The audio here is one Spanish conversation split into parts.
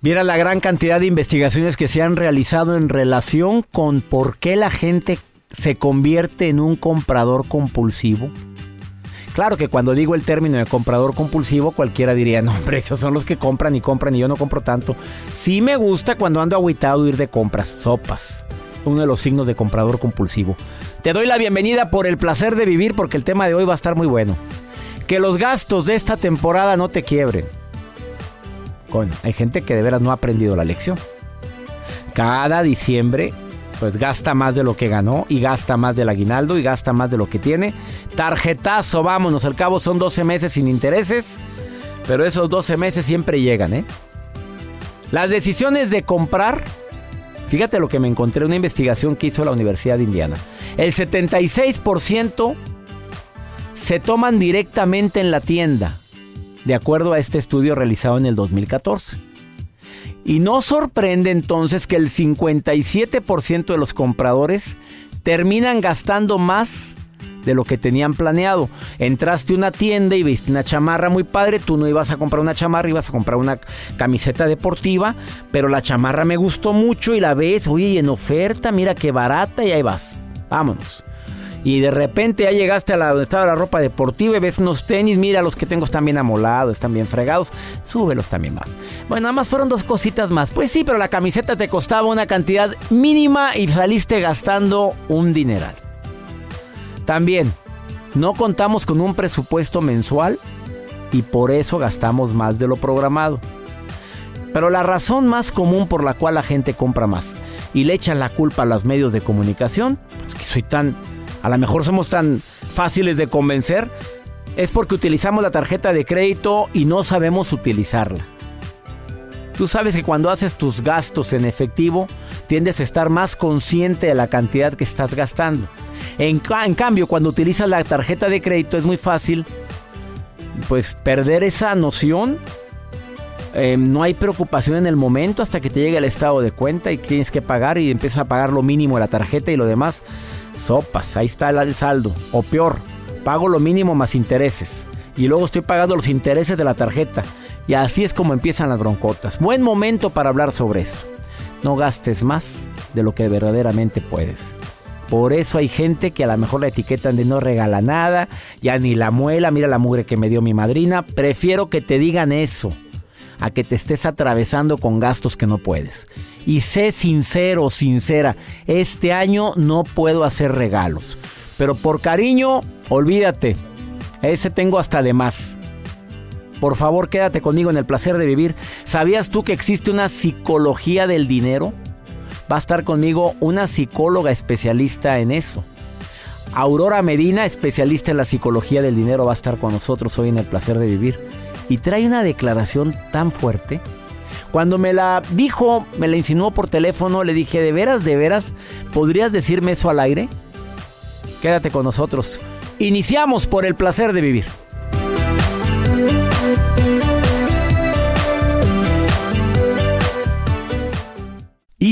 Mira la gran cantidad de investigaciones que se han realizado en relación con por qué la gente se convierte en un comprador compulsivo. Claro que cuando digo el término de comprador compulsivo, cualquiera diría, no, hombre, esos son los que compran y compran y yo no compro tanto. Sí me gusta cuando ando aguitado ir de compras, sopas. Uno de los signos de comprador compulsivo. Te doy la bienvenida por el placer de vivir porque el tema de hoy va a estar muy bueno. Que los gastos de esta temporada no te quiebren hay gente que de veras no ha aprendido la lección. Cada diciembre, pues gasta más de lo que ganó y gasta más del aguinaldo y gasta más de lo que tiene. Tarjetazo, vámonos, al cabo son 12 meses sin intereses, pero esos 12 meses siempre llegan, ¿eh? Las decisiones de comprar, fíjate lo que me encontré en una investigación que hizo la Universidad de Indiana. El 76% se toman directamente en la tienda de acuerdo a este estudio realizado en el 2014. Y no sorprende entonces que el 57% de los compradores terminan gastando más de lo que tenían planeado. Entraste a una tienda y viste una chamarra muy padre, tú no ibas a comprar una chamarra, ibas a comprar una camiseta deportiva, pero la chamarra me gustó mucho y la ves, oye, en oferta, mira qué barata y ahí vas. Vámonos y de repente ya llegaste a la donde estaba la ropa deportiva y ves unos tenis, mira, los que tengo están bien amolados, están bien fregados, súbelos también más. Bueno, nada más fueron dos cositas más. Pues sí, pero la camiseta te costaba una cantidad mínima y saliste gastando un dineral. También, no contamos con un presupuesto mensual y por eso gastamos más de lo programado. Pero la razón más común por la cual la gente compra más y le echan la culpa a los medios de comunicación, pues que soy tan a lo mejor somos tan fáciles de convencer, es porque utilizamos la tarjeta de crédito y no sabemos utilizarla. Tú sabes que cuando haces tus gastos en efectivo, tiendes a estar más consciente de la cantidad que estás gastando. En, cambio, cuando utilizas la tarjeta de crédito es muy fácil, pues perder esa noción. Eh, no hay preocupación en el momento hasta que te llegue el estado de cuenta y tienes que pagar y empiezas a pagar lo mínimo de la tarjeta y lo demás Sopas, ahí está el saldo. O peor, pago lo mínimo más intereses. Y luego estoy pagando los intereses de la tarjeta. Y así es como empiezan las broncotas. Buen momento para hablar sobre esto. No gastes más de lo que verdaderamente puedes. Por eso hay gente que a lo mejor la etiquetan de no regala nada, ya ni la muela, mira la mugre que me dio mi madrina. Prefiero que te digan eso a que te estés atravesando con gastos que no puedes. Y sé sincero, sincera, este año no puedo hacer regalos. Pero por cariño, olvídate, ese tengo hasta de más. Por favor, quédate conmigo en el placer de vivir. ¿Sabías tú que existe una psicología del dinero? Va a estar conmigo una psicóloga especialista en eso. Aurora Medina, especialista en la psicología del dinero, va a estar con nosotros hoy en el placer de vivir. Y trae una declaración tan fuerte. Cuando me la dijo, me la insinuó por teléfono, le dije, ¿de veras, de veras, podrías decirme eso al aire? Quédate con nosotros. Iniciamos por el placer de vivir.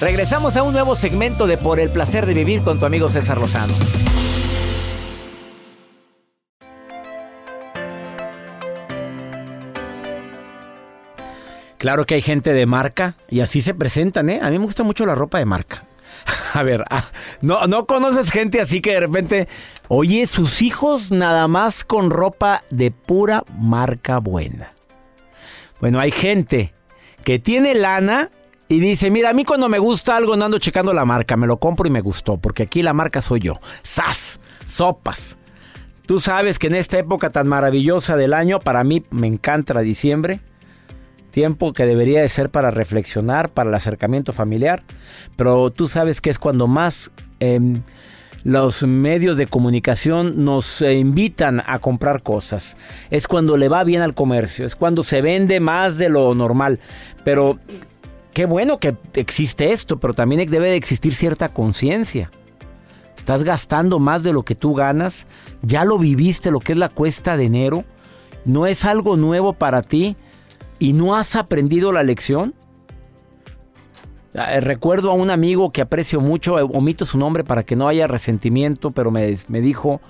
Regresamos a un nuevo segmento de Por el placer de vivir con tu amigo César Lozano. Claro que hay gente de marca y así se presentan, ¿eh? A mí me gusta mucho la ropa de marca. A ver, ah, no, no conoces gente así que de repente, oye, sus hijos nada más con ropa de pura marca buena. Bueno, hay gente que tiene lana y dice, mira, a mí cuando me gusta algo no ando checando la marca, me lo compro y me gustó, porque aquí la marca soy yo. ¡Sas! Sopas. Tú sabes que en esta época tan maravillosa del año, para mí me encanta diciembre, tiempo que debería de ser para reflexionar, para el acercamiento familiar, pero tú sabes que es cuando más em, los medios de comunicación nos eh, invitan a comprar cosas. Es cuando le va bien al comercio, es cuando se vende más de lo normal, pero qué bueno que existe esto, pero también debe de existir cierta conciencia. Estás gastando más de lo que tú ganas, ya lo viviste lo que es la cuesta de enero, no es algo nuevo para ti y no has aprendido la lección. Eh, recuerdo a un amigo que aprecio mucho, eh, omito su nombre para que no haya resentimiento, pero me, me dijo,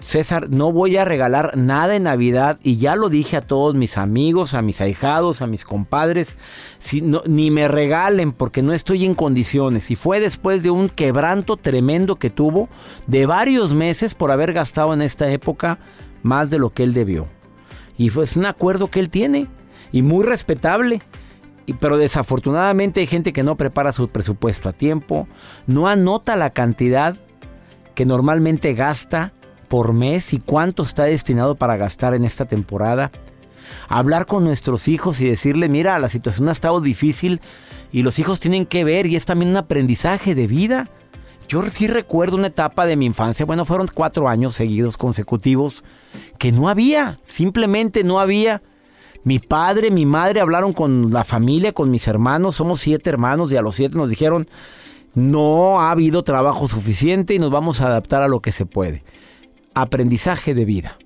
César, no voy a regalar nada en Navidad y ya lo dije a todos mis amigos, a mis ahijados, a mis compadres, si ni me regalen porque no estoy en condiciones. Y fue después de un quebranto tremendo que tuvo de varios meses por haber gastado en esta época más de lo que él debió. Y fue un acuerdo que él tiene y muy respetable. pero desafortunadamente hay gente que no prepara su presupuesto a tiempo, no anota la cantidad que normalmente gasta por mes y cuánto está destinado para gastar en esta temporada. Hablar con nuestros hijos y decirle, mira, la situación ha estado difícil y los hijos tienen que ver y es también un aprendizaje de vida. Yo sí recuerdo una etapa de mi infancia, bueno, fueron cuatro años seguidos consecutivos, que no había, simplemente no había. Mi padre, mi madre hablaron con la familia, con mis hermanos, somos siete hermanos y a los siete nos dijeron, no ha habido trabajo suficiente y nos vamos a adaptar a lo que se puede aprendizaje de vida.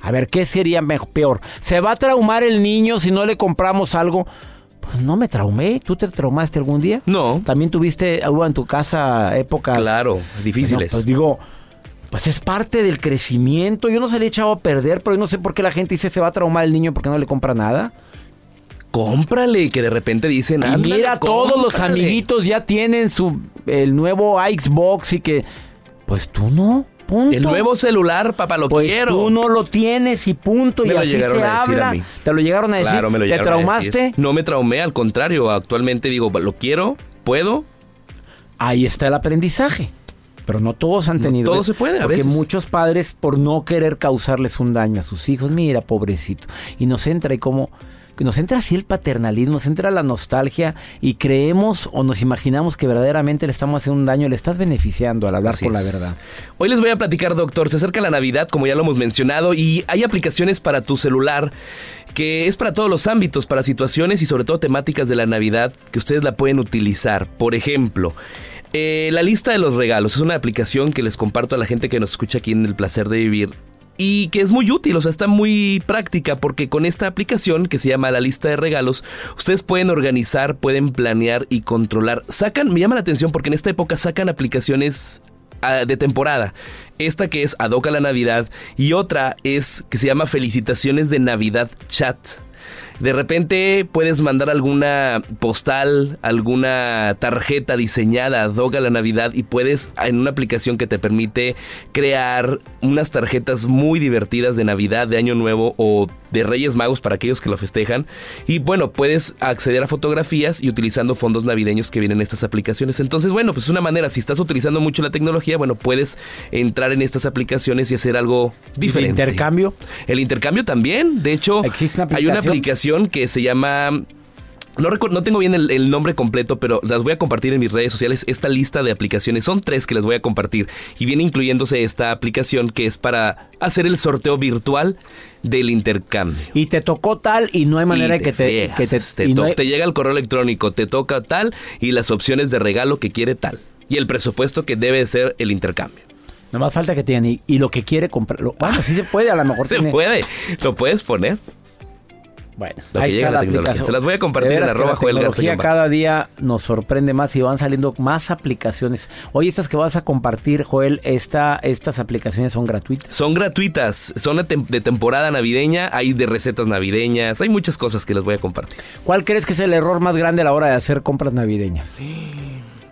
A ver, ¿qué sería peor? ¿Se va a traumar el niño si no le compramos algo? Pues no me traumé. ¿Tú te traumaste algún día? No. ¿También tuviste hubo en tu casa épocas? Claro, difíciles. pues digo, pues es parte del crecimiento. Yo no se le he echado a perder, pero yo no sé por qué la gente dice se va a traumar el niño porque no le compra nada. Cómprale, que de repente dicen, y mira, todos los amiguitos ya tienen su el nuevo Xbox y que pues tú no. El nuevo celular, papá, lo pues quiero. Tú no lo tienes y punto. y así se habla. Te lo llegaron a decir. Claro, me lo ¿Te traumaste? No me traumé, al contrario. Actualmente digo, lo quiero, puedo. Ahí está el aprendizaje. Pero no todos han tenido. todo se puede, a Porque muchos padres, por no querer causarles un daño a sus hijos, mira, pobrecito. Y nos entra y como nos entra así el paternalismo, nos entra la nostalgia y creemos o nos imaginamos que verdaderamente le estamos haciendo un daño, le estás beneficiando al hablar Así con la verdad. Hoy les voy a platicar, doctor. Se acerca la Navidad, como ya lo hemos mencionado, y hay aplicaciones para tu celular que es para todos los ámbitos, para situaciones y sobre todo temáticas de la Navidad que ustedes la pueden utilizar. Por ejemplo, eh, la lista de los regalos es una aplicación que les comparto a la gente que nos escucha aquí en El Placer de Vivir. Y que es muy útil, o sea, está muy práctica porque con esta aplicación que se llama la lista de regalos, ustedes pueden organizar, pueden planear y controlar. Sacan, me llama la atención porque en esta época sacan aplicaciones ah, de temporada. Esta que es Ad hoc a la Navidad y otra es que se llama Felicitaciones de Navidad Chat. De repente puedes mandar alguna postal, alguna tarjeta diseñada ad hoc a la Navidad y puedes en una aplicación que te permite crear unas tarjetas muy divertidas de Navidad, de Año Nuevo o de Reyes Magos para aquellos que lo festejan. Y bueno, puedes acceder a fotografías y utilizando fondos navideños que vienen en estas aplicaciones. Entonces, bueno, pues es una manera, si estás utilizando mucho la tecnología, bueno, puedes entrar en estas aplicaciones y hacer algo diferente. intercambio? El intercambio también. De hecho, ¿Existe una hay una aplicación que se llama no, no tengo bien el, el nombre completo, pero las voy a compartir en mis redes sociales. Esta lista de aplicaciones son tres que les voy a compartir. Y viene incluyéndose esta aplicación que es para hacer el sorteo virtual del intercambio. Y te tocó tal y no hay manera de que te, que te, te y no to- hay- te llega el correo electrónico, te toca tal y las opciones de regalo que quiere tal. Y el presupuesto que debe ser el intercambio. Nomás falta que digan, y, y lo que quiere comprar. lo- Bueno, sí se puede, a lo mejor Se tiene- puede, lo puedes poner. Bueno, Lo que ahí llega está la la tecnología. aplicación. Se las voy a compartir en arroba la Joel Garza tecnología cada día nos sorprende más y van saliendo más aplicaciones. Oye, estas que vas a compartir, Joel, esta, estas aplicaciones son gratuitas. Son gratuitas, son de, tem- de temporada navideña, hay de recetas navideñas, hay muchas cosas que les voy a compartir. ¿Cuál crees que es el error más grande a la hora de hacer compras navideñas?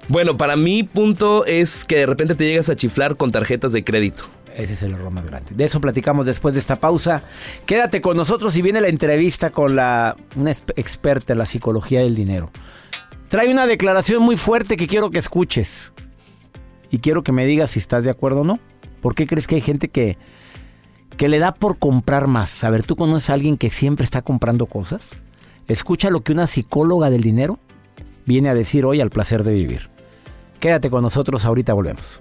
Bueno, para mi punto es que de repente te llegas a chiflar con tarjetas de crédito. Ese es el error más grande. De eso platicamos después de esta pausa. Quédate con nosotros y viene la entrevista con la, una experta en la psicología del dinero. Trae una declaración muy fuerte que quiero que escuches. Y quiero que me digas si estás de acuerdo o no. ¿Por qué crees que hay gente que, que le da por comprar más? A ver, ¿tú conoces a alguien que siempre está comprando cosas? Escucha lo que una psicóloga del dinero viene a decir hoy al placer de vivir. Quédate con nosotros, ahorita volvemos.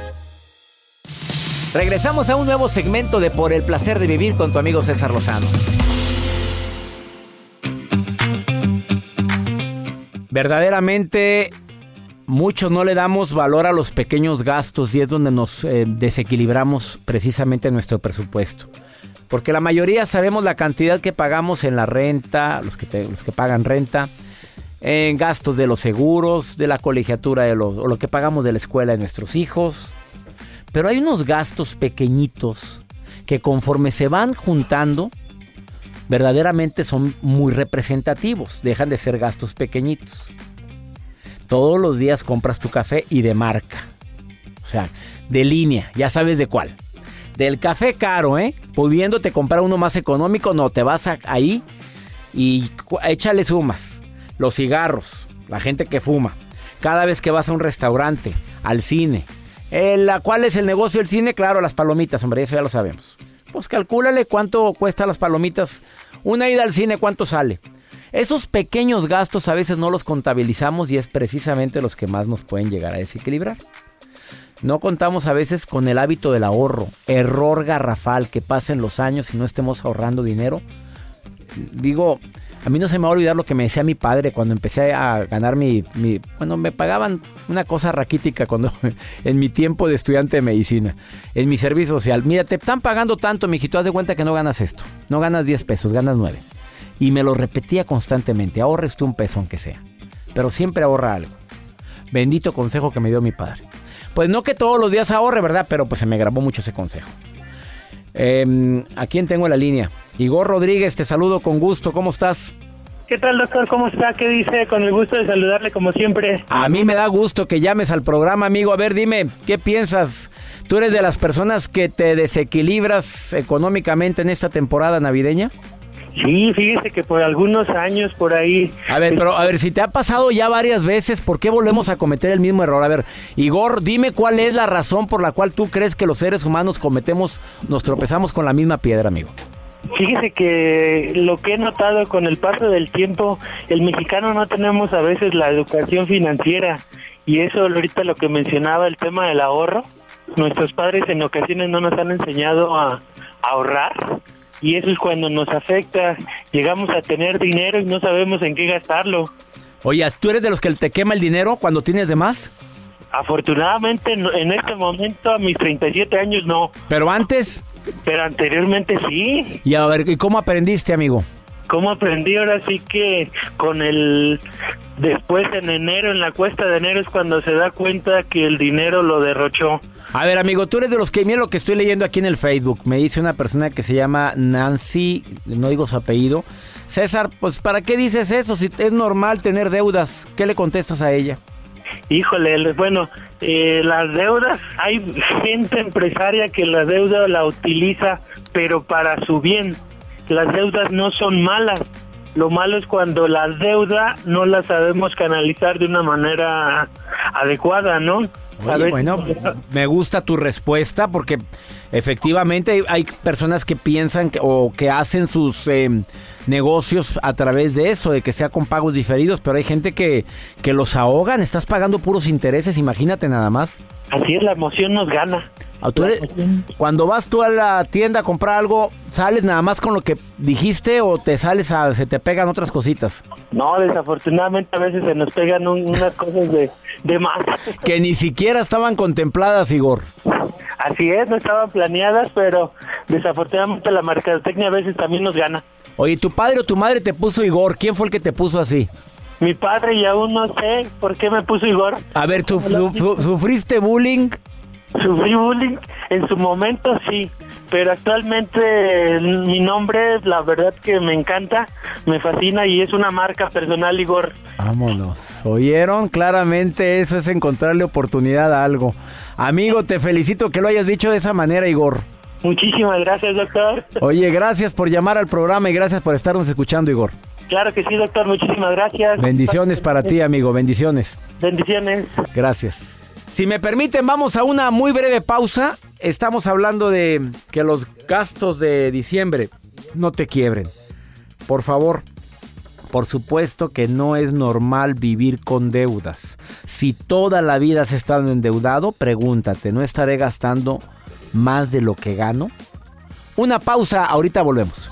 Regresamos a un nuevo segmento de Por el placer de vivir con tu amigo César Lozano. Verdaderamente muchos no le damos valor a los pequeños gastos y es donde nos eh, desequilibramos precisamente nuestro presupuesto. Porque la mayoría sabemos la cantidad que pagamos en la renta, los que, los que pagan renta, en gastos de los seguros, de la colegiatura de los, o lo que pagamos de la escuela de nuestros hijos. Pero hay unos gastos pequeñitos que conforme se van juntando, verdaderamente son muy representativos. Dejan de ser gastos pequeñitos. Todos los días compras tu café y de marca. O sea, de línea, ya sabes de cuál. Del café caro, ¿eh? Pudiéndote comprar uno más económico, no, te vas a- ahí y échale sumas. Los cigarros, la gente que fuma. Cada vez que vas a un restaurante, al cine. Eh, la- ¿Cuál es el negocio del cine? Claro, las palomitas, hombre, eso ya lo sabemos. Pues calcúlale cuánto cuesta las palomitas. Una ida al cine, ¿cuánto sale? Esos pequeños gastos a veces no los contabilizamos y es precisamente los que más nos pueden llegar a desequilibrar. No contamos a veces con el hábito del ahorro. Error garrafal que pasen los años y no estemos ahorrando dinero. Digo, a mí no se me va a olvidar lo que me decía mi padre cuando empecé a ganar mi... bueno, me pagaban una cosa raquítica cuando en mi tiempo de estudiante de medicina, en mi servicio social. Mira, te están pagando tanto, mijito, haz de cuenta que no ganas esto. No ganas 10 pesos, ganas 9. Y me lo repetía constantemente, ahorres tú un peso aunque sea. Pero siempre ahorra algo. Bendito consejo que me dio mi padre. Pues no que todos los días ahorre, ¿verdad? Pero pues se me grabó mucho ese consejo. Em, ¿A quién tengo en la línea? Igor Rodríguez, te saludo con gusto. ¿Cómo estás? ¿Qué tal, doctor? ¿Cómo está? ¿Qué dice? Con el gusto de saludarle como siempre. A mí me da gusto que llames al programa, amigo. A ver, dime, ¿qué piensas? ¿Tú eres de las personas que te desequilibras económicamente en esta temporada navideña? Sí, fíjese que por algunos años por ahí. A ver, pero a ver, si te ha pasado ya varias veces, ¿por qué volvemos a cometer el mismo error? A ver, Igor, dime cuál es la razón por la cual tú crees que los seres humanos cometemos, nos tropezamos con la misma piedra, amigo. Fíjese que lo que he notado con el paso del tiempo, el mexicano no tenemos a veces la educación financiera y eso ahorita lo que mencionaba el tema del ahorro, nuestros padres en ocasiones no nos han enseñado a, ahorrar y eso es cuando nos afecta, llegamos a tener dinero y no sabemos en qué gastarlo. Oye, ¿tú eres de los que te quema el dinero cuando tienes de más? Afortunadamente en este momento a mis 37 años no. ¿Pero antes? Pero anteriormente sí. Y a ver, ¿y cómo aprendiste, amigo? ¿Cómo aprendí? Ahora sí que con el... Después en enero, en la cuesta de enero es cuando se da cuenta que el dinero lo derrochó. A ver, amigo, tú eres de los que, mira lo que estoy leyendo aquí en el Facebook. Me dice una persona que se llama Nancy, no digo su apellido. César, pues ¿para qué dices eso? Si es normal tener deudas, ¿qué le contestas a ella? Híjole, bueno, eh, las deudas, hay gente empresaria que la deuda la utiliza, pero para su bien. Las deudas no son malas. Lo malo es cuando la deuda no la sabemos canalizar de una manera adecuada, ¿no? bueno, me gusta tu respuesta porque efectivamente hay, personas que piensan que, o que hacen sus em, negocios a través de eso, de que sea con pagos diferidos, pero hay gente que, que los ahogan, estás pagando puros intereses, imagínate nada más. Así es, la emoción nos gana. Ah, cuando vas tú a la tienda a comprar algo, ¿sales nada más con lo que dijiste o te sales a, se te pegan otras cositas? No, desafortunadamente a veces se nos pegan unas cosas de, de más. Que ni siquiera estaban contempladas, Igor. Así es, no estaban planeadas, pero desafortunadamente la mercadotecnia a veces también nos gana. Oye, ¿tu padre o tu madre te puso Igor? ¿Quién fue el que te puso así? Mi padre y aún no sé por qué me puso Igor. A ver, ¿tú sufriste bullying? Sufrí bullying en su momento, sí, pero actualmente mi nombre, la verdad que me encanta, me fascina y es una marca personal, Igor. Vámonos. ¿Oyeron? Claramente eso es encontrarle oportunidad a algo. Amigo, te felicito que lo hayas dicho de esa manera, Igor. Muchísimas gracias, doctor. Oye, gracias por llamar al programa y gracias por estarnos escuchando, Igor. Claro que sí, doctor. Muchísimas gracias. Bendiciones para ti, amigo. Bendiciones. Bendiciones. Gracias. Si me permiten, vamos a una muy breve pausa. Estamos hablando de que los gastos de diciembre no te quiebren. Por favor, por supuesto que no es normal vivir con deudas. Si toda la vida has estado endeudado, pregúntate, ¿no estaré gastando más de lo que gano? Una pausa, ahorita volvemos.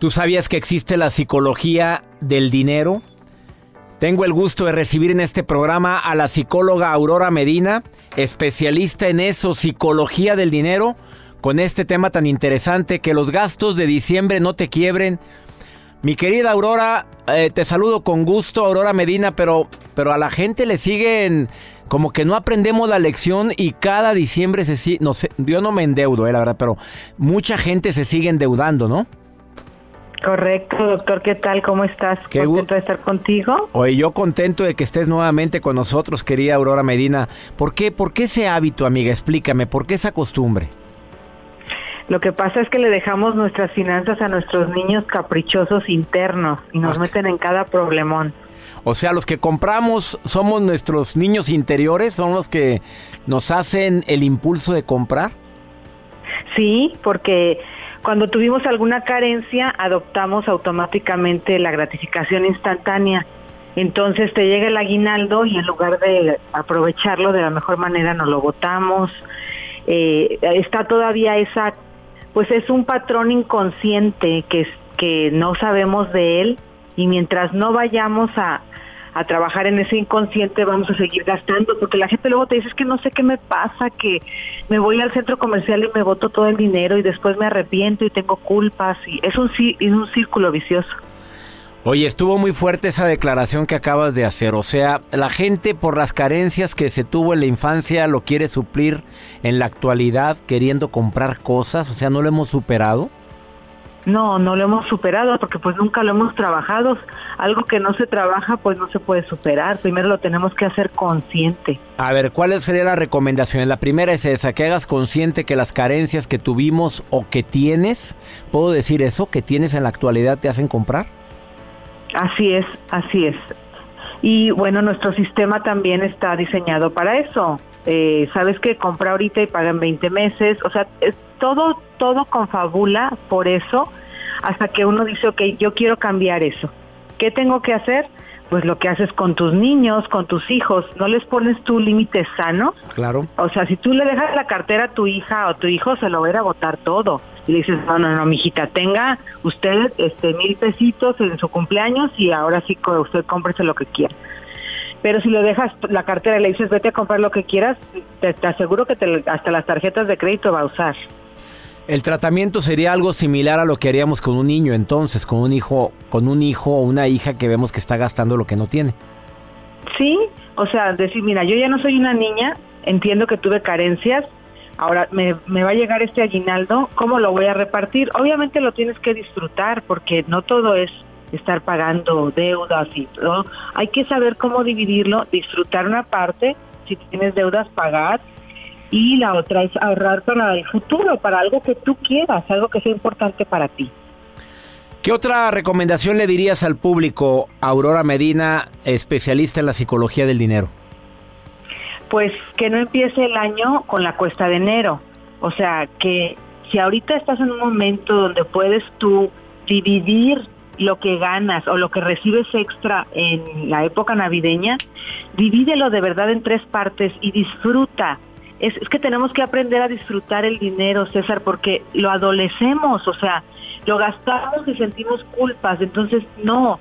¿Tú sabías que existe la psicología del dinero? Tengo el gusto de recibir en este programa a la psicóloga Aurora Medina, especialista en eso, psicología del dinero, con este tema tan interesante, que los gastos de diciembre no te quiebren. Mi querida Aurora, eh, te saludo con gusto, Aurora Medina, pero, pero a la gente le siguen como que no aprendemos la lección y cada diciembre se sigue, no sé, yo no me endeudo, eh, la verdad, pero mucha gente se sigue endeudando, ¿no? Correcto, doctor, ¿qué tal? ¿Cómo estás? Qué Contento de estar contigo. Oye, yo contento de que estés nuevamente con nosotros, querida Aurora Medina. ¿Por qué, por qué ese hábito, amiga? Explícame, ¿por qué esa costumbre? Lo que pasa es que le dejamos nuestras finanzas a nuestros niños caprichosos internos y nos meten en cada problemón. O sea, los que compramos somos nuestros niños interiores, son los que nos hacen el impulso de comprar. Sí, porque cuando tuvimos alguna carencia, adoptamos automáticamente la gratificación instantánea. Entonces te llega el aguinaldo y en lugar de aprovecharlo de la mejor manera nos lo botamos. Eh, está todavía esa, pues es un patrón inconsciente que, que no sabemos de él y mientras no vayamos a, a trabajar en ese inconsciente vamos a seguir gastando, porque la gente luego te dice es que no sé qué me pasa, que me voy al centro comercial y me boto todo el dinero y después me arrepiento y tengo culpas y es un, es un círculo vicioso. Oye, estuvo muy fuerte esa declaración que acabas de hacer. O sea, la gente por las carencias que se tuvo en la infancia lo quiere suplir en la actualidad queriendo comprar cosas. O sea, no lo hemos superado. No, no lo hemos superado porque pues nunca lo hemos trabajado. Algo que no se trabaja pues no se puede superar. Primero lo tenemos que hacer consciente. A ver, ¿cuál sería la recomendación? La primera es esa, que hagas consciente que las carencias que tuvimos o que tienes, ¿puedo decir eso? Que tienes en la actualidad te hacen comprar. Así es, así es. Y bueno, nuestro sistema también está diseñado para eso. Eh, Sabes que compra ahorita y pagan 20 meses. O sea, es todo, todo confabula por eso hasta que uno dice, ok, yo quiero cambiar eso. ¿Qué tengo que hacer? Pues lo que haces con tus niños, con tus hijos, no les pones tu límite sano. Claro. O sea, si tú le dejas la cartera a tu hija o tu hijo, se lo va a ir a botar todo. Y le dices, no, no, no, mijita, tenga usted este mil pesitos en su cumpleaños y ahora sí usted cómprese lo que quiera. Pero si le dejas la cartera y le dices, vete a comprar lo que quieras, te, te aseguro que te, hasta las tarjetas de crédito va a usar. El tratamiento sería algo similar a lo que haríamos con un niño, entonces, con un hijo, con un hijo o una hija que vemos que está gastando lo que no tiene. Sí, o sea, decir, mira, yo ya no soy una niña, entiendo que tuve carencias, ahora me, va a llegar este aguinaldo, ¿cómo lo voy a repartir? Obviamente lo tienes que disfrutar porque no todo es estar pagando deudas y todo. Hay que saber cómo dividirlo, disfrutar una parte, si tienes deudas, pagar y la otra es ahorrar para el futuro, para algo que tú quieras, algo que sea importante para ti. ¿Qué otra recomendación le dirías al público, Aurora Medina, especialista en la psicología del dinero? Pues que no empiece el año con la cuesta de enero. O sea, que si ahorita estás en un momento donde puedes tú dividir lo que ganas o lo que recibes extra en la época navideña, divídelo de verdad en tres partes y disfruta es, que tenemos que aprender a disfrutar el dinero, César, porque lo adolecemos, o sea, lo gastamos y sentimos culpas. Entonces, no,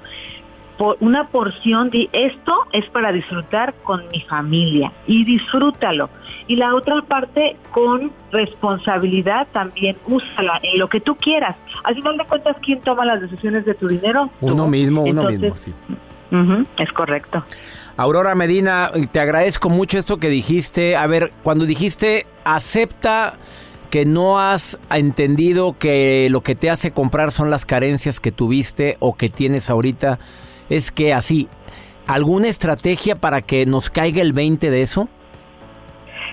por una porción de esto es para disfrutar con mi familia y disfrútalo. Y la otra parte con responsabilidad también úsala en lo que tú quieras. Al final de cuentas, ¿quién toma las decisiones de tu dinero? Uno mismo, uno mismo, sí. es correcto. Aurora Medina, te agradezco mucho esto que dijiste. A ver, cuando dijiste acepta que no has entendido que lo que te hace comprar son las carencias que tuviste o que tienes ahorita, es que así, ¿alguna estrategia para que nos caiga el 20 de eso?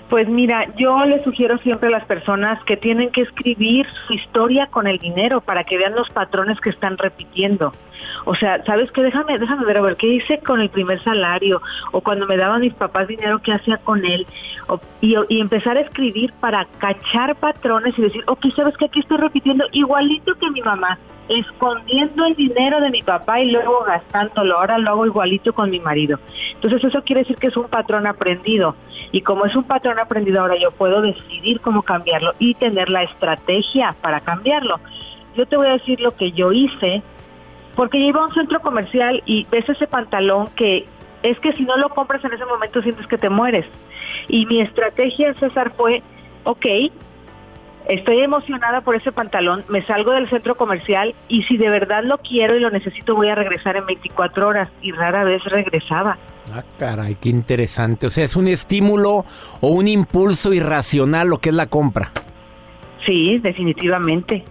Pues mira, yo le sugiero siempre a las personas que tienen que escribir su historia con el dinero para que vean los patrones que están repitiendo. O sea, ¿sabes qué? Déjame, déjame ver, a ver, ¿qué hice con el primer salario? O cuando me daban mis papás dinero, ¿qué hacía con él? y, y, empezar a escribir para cachar patrones y decir, ok, ¿sabes qué? Aquí estoy repitiendo igualito que mi mamá escondiendo el dinero de mi papá y luego gastándolo. Ahora lo hago igualito con mi marido. Entonces eso quiere decir que es un patrón aprendido. Y como es un patrón aprendido, ahora yo puedo decidir cómo cambiarlo y tener la estrategia para cambiarlo. Yo te voy a decir lo que yo hice, porque yo iba a un centro comercial y ves ese pantalón que es que si no lo compras en ese momento sientes que te mueres. Y mi estrategia, César, fue, ok, estoy emocionada por ese pantalón, me salgo del centro comercial y si de verdad lo quiero y lo necesito voy a regresar en 24 horas y rara vez regresaba. Ah, caray, qué interesante. O sea, es un estímulo o un impulso irracional lo que es la compra. Sí, definitivamente.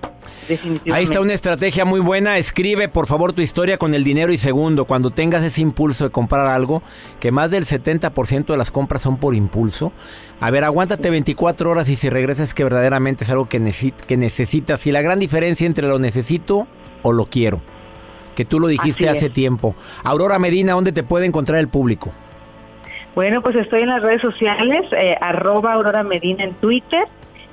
Ahí está una estrategia muy buena. Escribe, por favor, tu historia con el dinero. Y segundo, cuando tengas ese impulso de comprar algo, que más del 70% de las compras son por impulso. A ver, aguántate 24 horas y si regresas que verdaderamente es algo que, necesi- que necesitas. Y la gran diferencia entre lo necesito o lo quiero. Que tú lo dijiste hace tiempo. Aurora Medina, ¿dónde te puede encontrar el público? Bueno, pues estoy en las redes sociales, eh, arroba Aurora Medina en Twitter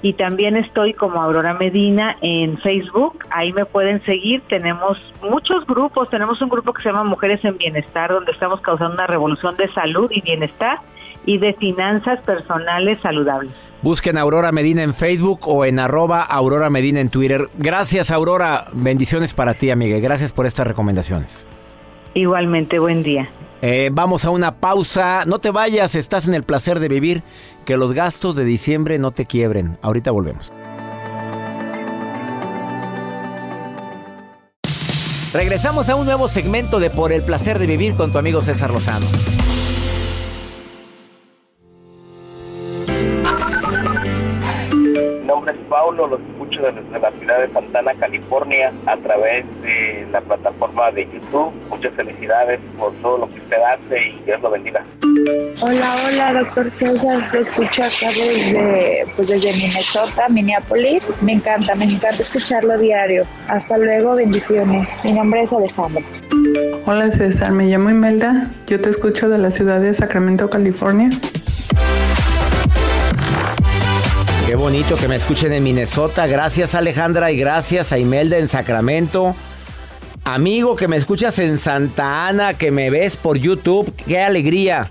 y también estoy como Aurora Medina en Facebook. Ahí me pueden seguir. Tenemos muchos grupos. Tenemos un grupo que se llama Mujeres en Bienestar, donde estamos causando una revolución de salud y bienestar y de finanzas personales saludables. Busquen a Aurora Medina en Facebook o en arroba Aurora Medina en Twitter. Gracias, Aurora. Bendiciones para ti, amiga. Gracias por estas recomendaciones. Igualmente, buen día. Eh, vamos a una pausa. No te vayas, estás en el placer de vivir. Que los gastos de diciembre no te quiebren. Ahorita volvemos. Regresamos a un nuevo segmento de Por el placer de vivir con tu amigo César Lozano. Paulo, los escucho desde la ciudad de Santana, California, a través de la plataforma de YouTube. Muchas felicidades por todo lo que usted hace y Dios lo bendiga. Hola, hola, doctor César. Lo escucho acá desde, pues desde Minnesota, Minneapolis. Me encanta, me encanta escucharlo diario. Hasta luego, bendiciones. Mi nombre es Alejandra. Hola César, me llamo Imelda. Yo te escucho de la ciudad de Sacramento, California. Qué bonito que me escuchen en Minnesota. Gracias Alejandra y gracias a Imelda en Sacramento. Amigo que me escuchas en Santa Ana, que me ves por YouTube. Qué alegría.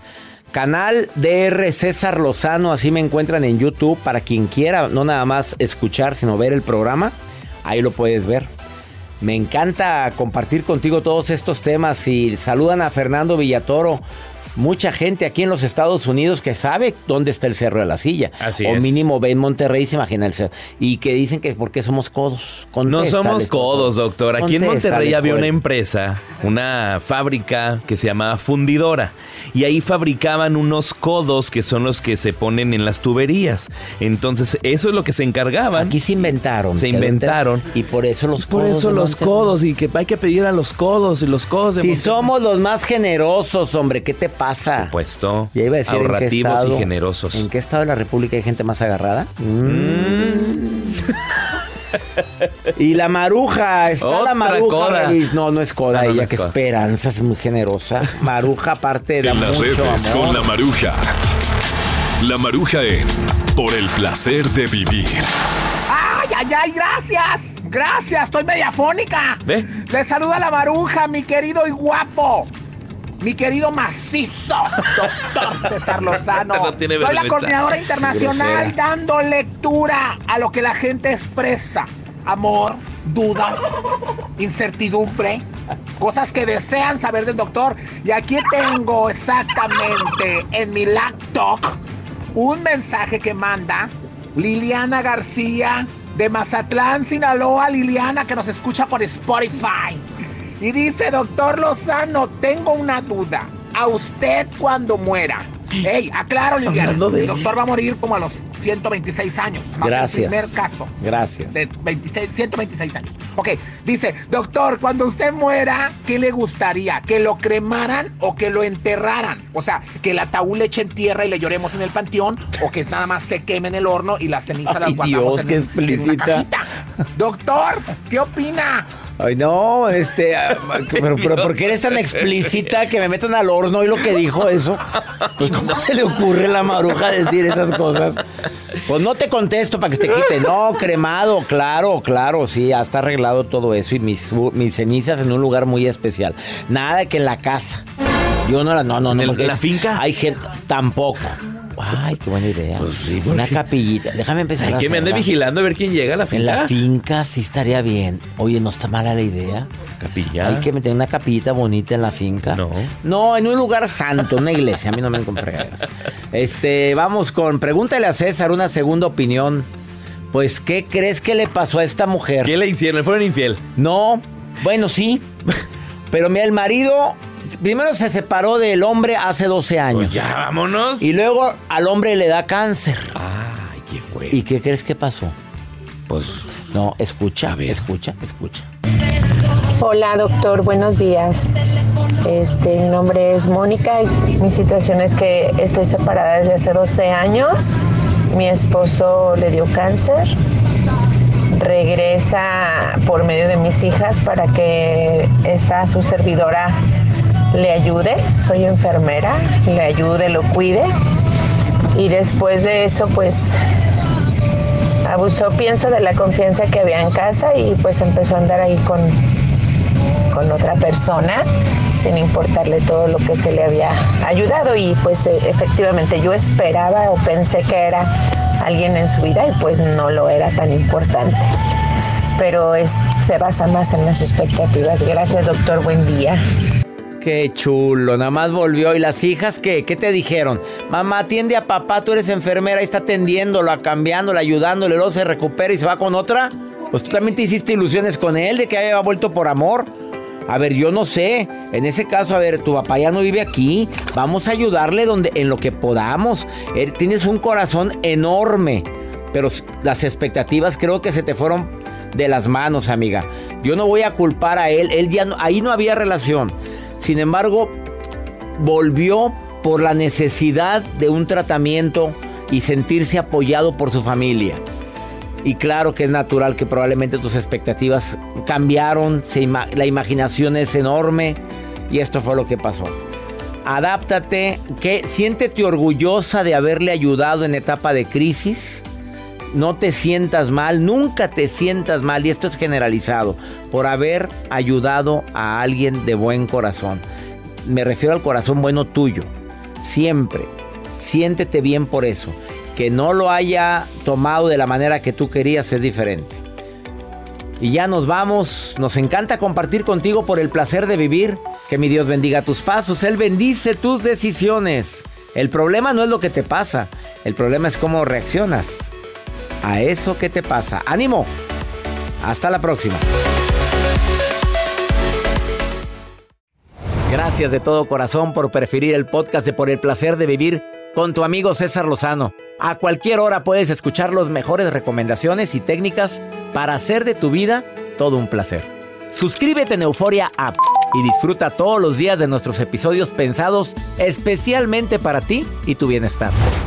Canal DR César Lozano, así me encuentran en YouTube para quien quiera, no nada más escuchar, sino ver el programa. Ahí lo puedes ver. Me encanta compartir contigo todos estos temas y saludan a Fernando Villatoro. Mucha gente aquí en los Estados Unidos que sabe dónde está el Cerro de la Silla. Así o es. mínimo ve en Monterrey, se imagina el cerro. Y que dicen que porque somos codos. No somos por codos, doctor. Aquí en Monterrey había una empresa, una fábrica que se llamaba Fundidora. Y ahí fabricaban unos codos que son los que se ponen en las tuberías. Entonces, eso es lo que se encargaban. Aquí se inventaron. Se inventaron. Y por eso los Por codos. eso de los Monterrey. codos y que hay que pedir a los codos y los codos de Si Monterrey. somos los más generosos, hombre, ¿qué te pasa? Supuesto. Ya iba a decir en qué ahorrativos estado- y generosos. ¿En qué estado de la República hay gente más agarrada? Mm. y la maruja, está Otra la maruja. coda. Luis. No, no es coda, Ah, no, no ella es que coda. esperanza, es muy generosa. Maruja aparte da En las mucho redes amor. con la maruja. La maruja en Por el placer de vivir. ¡Ay, ay, ay! ¡Gracias! ¡Gracias! Estoy media fónica. ¿Ve? Le saluda la maruja, mi querido y guapo. Mi querido macizo, doctor César Lozano. No Soy la coordinadora internacional dando lectura a lo que la gente expresa. Amor, dudas, incertidumbre, cosas que desean saber del doctor. Y aquí tengo exactamente en mi laptop un mensaje que manda Liliana García de Mazatlán, Sinaloa. Liliana que nos escucha por Spotify. Y dice, doctor Lozano, tengo una duda. A usted cuando muera. Ey, aclaro, Liliana. De- El doctor va a morir como a los 126 años. Gracias. el primer caso. Gracias. De 26, 126 años. Ok, dice, doctor, cuando usted muera, ¿qué le gustaría? ¿Que lo cremaran o que lo enterraran? O sea, que el ataúd le echen tierra y le lloremos en el panteón o que nada más se queme en el horno y las cenizas las Ay, guardamos Dios, en, qué un- en una explícita. Doctor, ¿qué opina? Ay, no, este, ah, pero, pero ¿por qué eres tan explícita que me metan al horno y lo que dijo eso? Pues, ¿cómo se le ocurre a la maruja decir esas cosas? Pues no te contesto para que te quite. No, cremado, claro, claro, sí, ya está arreglado todo eso y mis, mis cenizas en un lugar muy especial. Nada que en la casa. Yo no la, no, no, no. ¿En la finca? Hay gente, tampoco. Ay, qué buena idea. Una capillita. Déjame empezar Hay a que me ande hacerla. vigilando a ver quién llega a la En la finca. finca sí estaría bien. Oye, no está mala la idea. Capilla. Hay que meter una capillita bonita en la finca. No. No, en un lugar santo, una iglesia. A mí no me fregaderas. Este, vamos con. Pregúntale a César una segunda opinión. Pues, ¿qué crees que le pasó a esta mujer? ¿Qué le hicieron? ¿Le fueron infiel? No. Bueno, sí. Pero mira, el marido. Primero se separó del hombre hace 12 años. Pues ya, vámonos. Y luego al hombre le da cáncer. Ay, qué fue. ¿Y qué crees que pasó? pues no, escucha, escucha, escucha. Hola doctor, buenos días. Este, mi nombre es Mónica y mi situación es que estoy separada desde hace 12 años. Mi esposo le dio cáncer. Regresa por medio de mis hijas para que esta su servidora le ayude. Soy enfermera, le ayude, lo cuide. Y después de eso, pues abusó, pienso, de la confianza que había en casa y pues empezó a andar ahí con, con otra persona sin importarle todo lo que se le había ayudado y pues eh, efectivamente yo esperaba o pensé que era alguien en su vida y pues no lo era tan importante. Pero es, se basa más en las expectativas. Gracias doctor, buen día. Qué chulo, nada más volvió. ¿Y las hijas qué? ¿Qué te dijeron? Mamá, atiende a papá, tú eres enfermera, y está atendiéndolo, cambiándolo, ayudándole, luego se recupera y se va con otra. Pues tú también te hiciste ilusiones con él de que haya vuelto por amor. A ver, yo no sé. En ese caso, a ver, tu papá ya no vive aquí. Vamos a ayudarle donde, en lo que podamos. Eh, tienes un corazón enorme. Pero las expectativas creo que se te fueron de las manos, amiga. Yo no voy a culpar a él. Él ya no, ahí no había relación. Sin embargo, volvió por la necesidad de un tratamiento y sentirse apoyado por su familia. Y claro que es natural que probablemente tus expectativas cambiaron, la imaginación es enorme y esto fue lo que pasó. Adáptate, que siéntete orgullosa de haberle ayudado en etapa de crisis. No te sientas mal, nunca te sientas mal, y esto es generalizado, por haber ayudado a alguien de buen corazón. Me refiero al corazón bueno tuyo. Siempre. Siéntete bien por eso que no lo haya tomado de la manera que tú querías es diferente. Y ya nos vamos. Nos encanta compartir contigo por el placer de vivir. Que mi Dios bendiga tus pasos. Él bendice tus decisiones. El problema no es lo que te pasa. El problema es cómo reaccionas a eso que te pasa. ¡Ánimo! Hasta la próxima. Gracias de todo corazón por preferir el podcast de Por el placer de vivir con tu amigo César Lozano. A cualquier hora puedes escuchar las mejores recomendaciones y técnicas para hacer de tu vida todo un placer. Suscríbete en Euforia App y disfruta todos los días de nuestros episodios pensados especialmente para ti y tu bienestar.